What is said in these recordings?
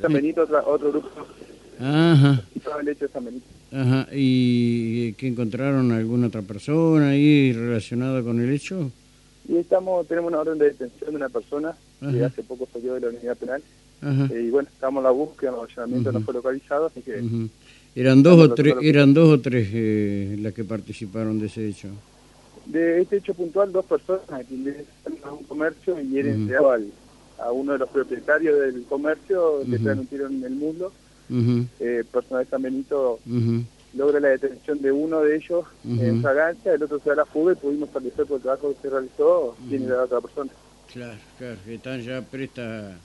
San Benito, otra- otro grupo, Ajá, estaba el hecho de San Benito. ajá. ¿Y que encontraron alguna otra persona ahí relacionada con el hecho? Y estamos, tenemos una orden de detención de una persona que Ajá. hace poco salió de la unidad penal. Ajá. Eh, y bueno, estamos en la búsqueda, el allanamiento no fue localizado, así que ujú. ¿Eran dos o tres, eran dos o tres eh, las que participaron de ese hecho? de este hecho puntual, dos personas atienden a un comercio y entregaba al- a uno de los propietarios del comercio, le Ujú. traen un tiro en el muslo. Ujú, Eh, personal de San Benito logra la detención de uno de ellos en fragancia, el otro se da la fuga y pudimos establecer por el trabajo que se realizó quién era la otra persona. Claro, claro, que están ya prestas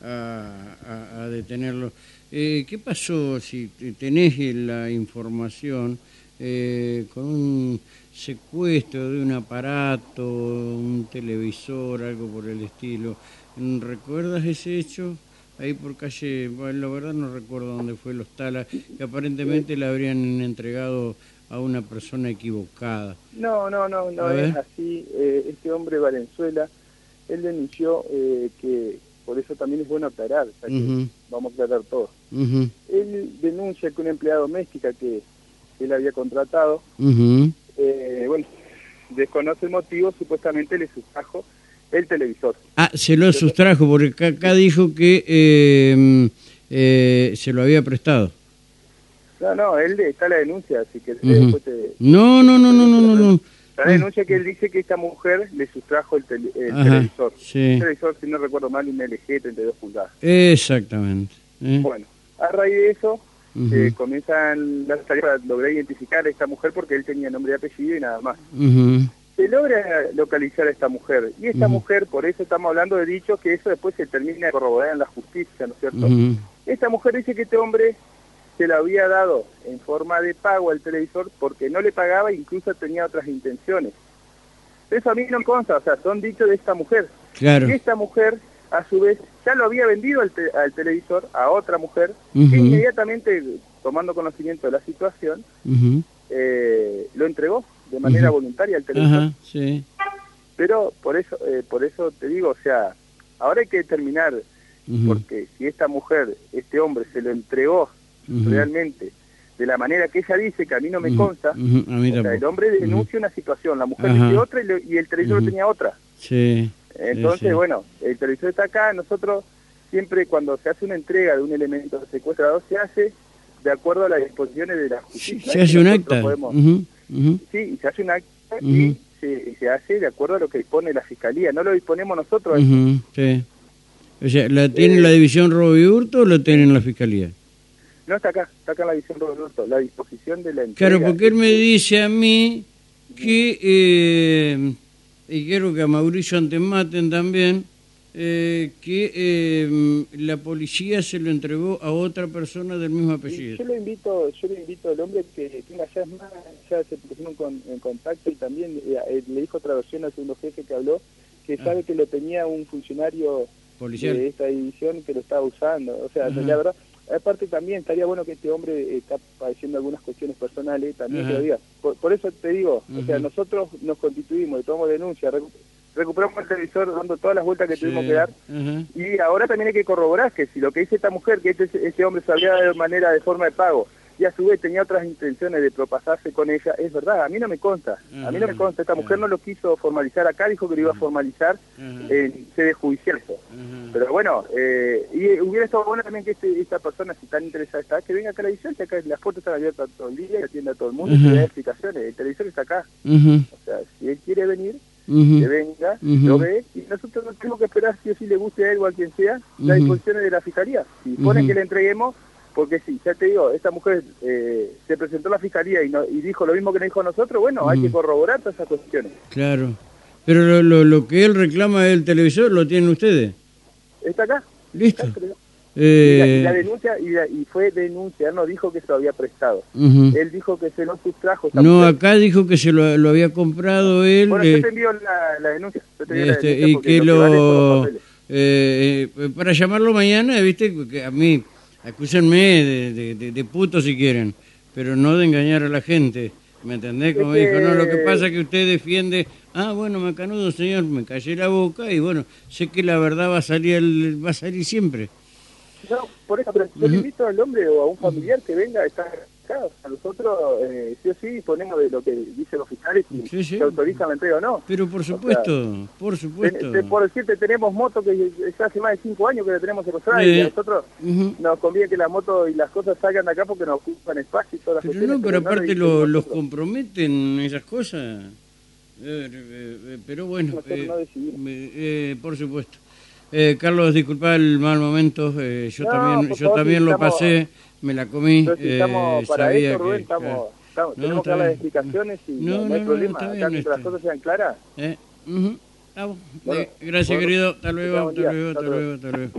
a, a- a detenerlo. Eh, ¿Qué pasó si te- tenés la información eh, con un secuestro de un aparato, un televisor, algo por el estilo? ¿Recuerdas ese hecho? Ahí por calle, bueno, la verdad no recuerdo dónde fue los talas, que aparentemente le habrían entregado a una persona equivocada. No, no, no, no es así. Eh, este hombre Valenzuela, él denunció eh, que por eso también es bueno aclarar, o sea que vamos a aclarar todo. Él denuncia que una empleada doméstica que él había contratado. Eh, bueno, desconoce el motivo, supuestamente le sustrajo el televisor. Ah, se lo sustrajo, porque acá, dijo que eh, eh, se lo había prestado. No, no, él está la denuncia, así que después te- No, no, no, no, no, no. no. La denuncia que él dice que esta mujer le sustrajo el, tele- el Ajá, televisor. sí. El televisor, si no recuerdo mal, un LG 32 pulgadas. Exactamente. ¿eh? Bueno, a raíz de eso, Eh, comienzan las tareas para lograr identificar a esta mujer porque él tenía nombre y apellido y nada más. Se logra localizar a esta mujer. Y esta mujer, por eso estamos hablando de dicho que eso después se termina de corroborar en la justicia, ¿no es cierto? Esta mujer dice que este hombre se le había dado en forma de pago al televisor porque no le pagaba e incluso tenía otras intenciones. Eso a mí no me consta, o sea, son dichos de esta mujer. Claro. Y esta mujer, a su vez, ya lo había vendido al, te- al televisor a otra mujer, Ujú. que inmediatamente, tomando conocimiento de la situación, eh, lo entregó de manera voluntaria al televisor. Sí. Pero por eso, eh, por eso te digo, o sea, ahora hay que determinar, porque si esta mujer, este hombre, se lo entregó realmente de la manera que ella dice, que a mí no me consta, o sea, el hombre denuncia una situación, la mujer dice otra y, lo- y el televisor tenía otra. Sí. Entonces, sí. bueno, el televisor está acá, nosotros siempre cuando se hace una entrega de un elemento secuestrado se hace de acuerdo a las disposiciones de la justicia. se hace un acta. podemos- ujú. Sí, se hace un acta y se, se hace de acuerdo a lo que dispone la fiscalía, no lo disponemos nosotros. Sí. O sea, ¿la tiene Eh, la división robo y hurto o lo tiene en la fiscalía? No está acá, está acá en la visión Roberto, la disposición de la entrega. Claro, porque él me dice a mí que, eh, y quiero que a Mauricio Antematen también, eh, que eh, la policía se lo entregó a otra persona del mismo apellido. yo le invito, yo le invito al hombre que tenga ya es más, ya se pusieron con- en contacto y también eh, eh, le dijo otra versión al segundo jefe que habló, que Ah. sabe que lo tenía un funcionario Policial. de esta división que lo estaba usando. O sea, Ajá. la verdad, aparte también estaría bueno que este hombre eh, está padeciendo algunas cuestiones personales, también que Ajá. lo diga. Por, por eso te digo, o sea, nosotros nos constituimos, tomamos denuncia, recu- recuperamos el televisor dando todas las vueltas que Sí, tuvimos que dar. Y ahora también hay que corroborar que si lo que dice esta mujer, que este, este hombre dado de manera de forma de pago, y a su vez tenía otras intenciones de propasarse con ella, es verdad, a mí no me consta, a mí no me consta, esta mujer no lo quiso formalizar acá, dijo que lo iba a formalizar Ajá. en sede judicial. Pero bueno, eh, y hubiera estado bueno también que este, esta persona, si tan interesada está, que venga acá a la edición, que acá las puertas están abiertas todo el día, que atienda a todo el mundo, que dé explicaciones, el televisor está acá, o sea, si él quiere venir, que venga, lo ve, y nosotros no tenemos que esperar si o si le guste a él o a quien sea, las disposiciones de la fiscalía. Si ponen que le entreguemos, porque sí, ya te digo, esta mujer eh, se presentó a la fiscalía y, no, y dijo lo mismo que nos dijo a nosotros, bueno, hay que corroborar todas esas cuestiones. Claro. Pero lo, lo, lo que él reclama del televisor lo tienen ustedes. Está acá. Listo. Está. Y la, y la Eh, denuncia, y, la- y fue denuncia, no dijo que se lo había prestado. Él dijo que se lo sustrajo. No, mujer. acá dijo que se lo, lo había comprado él. Bueno, eh, yo te envío la, la denuncia. Yo te envío la este, denuncia y que lo vale eh, eh, para llamarlo mañana viste que a mí acúsenme de, de, de- de puto si quieren pero no de engañar a la gente ¿me entendés? como Es dijo no lo que pasa es que usted defiende ah bueno macanudo señor me callé la boca y bueno sé que la verdad va a salir el- va a salir siempre No, por eso, pero yo le invito al hombre o a un familiar que venga a A nosotros, eh, sí o sí, ponemos de lo que dicen los fiscales Sí, sí. se autoriza la entrega o no. Pero por supuesto, por supuesto. Ten- te- por decirte, tenemos motos que ya hace más de cinco años que la tenemos secuestrada Eh, y a nosotros nos conviene que la moto y las cosas salgan de acá porque nos ocupan espacio y todas las Pero no, pero aparte lo- los comprometen esas cosas. Eh, eh, eh, pero bueno, no eh, por supuesto. Eh, Carlos, disculpa el mal momento. eh, yo No, también, por yo también si lo estamos- pasé, me la comí. Eh, estamos sabía eso, Rubén, que- estamos, estamos- No, tenemos que dar las explicaciones y No, no, hay no, problema. Acá mientras las está. cosas sean claras, Eh, ujú. Ah, bueno. Eh, gracias, bueno, querido. Hasta luego, hasta luego, Hasta luego, hasta luego.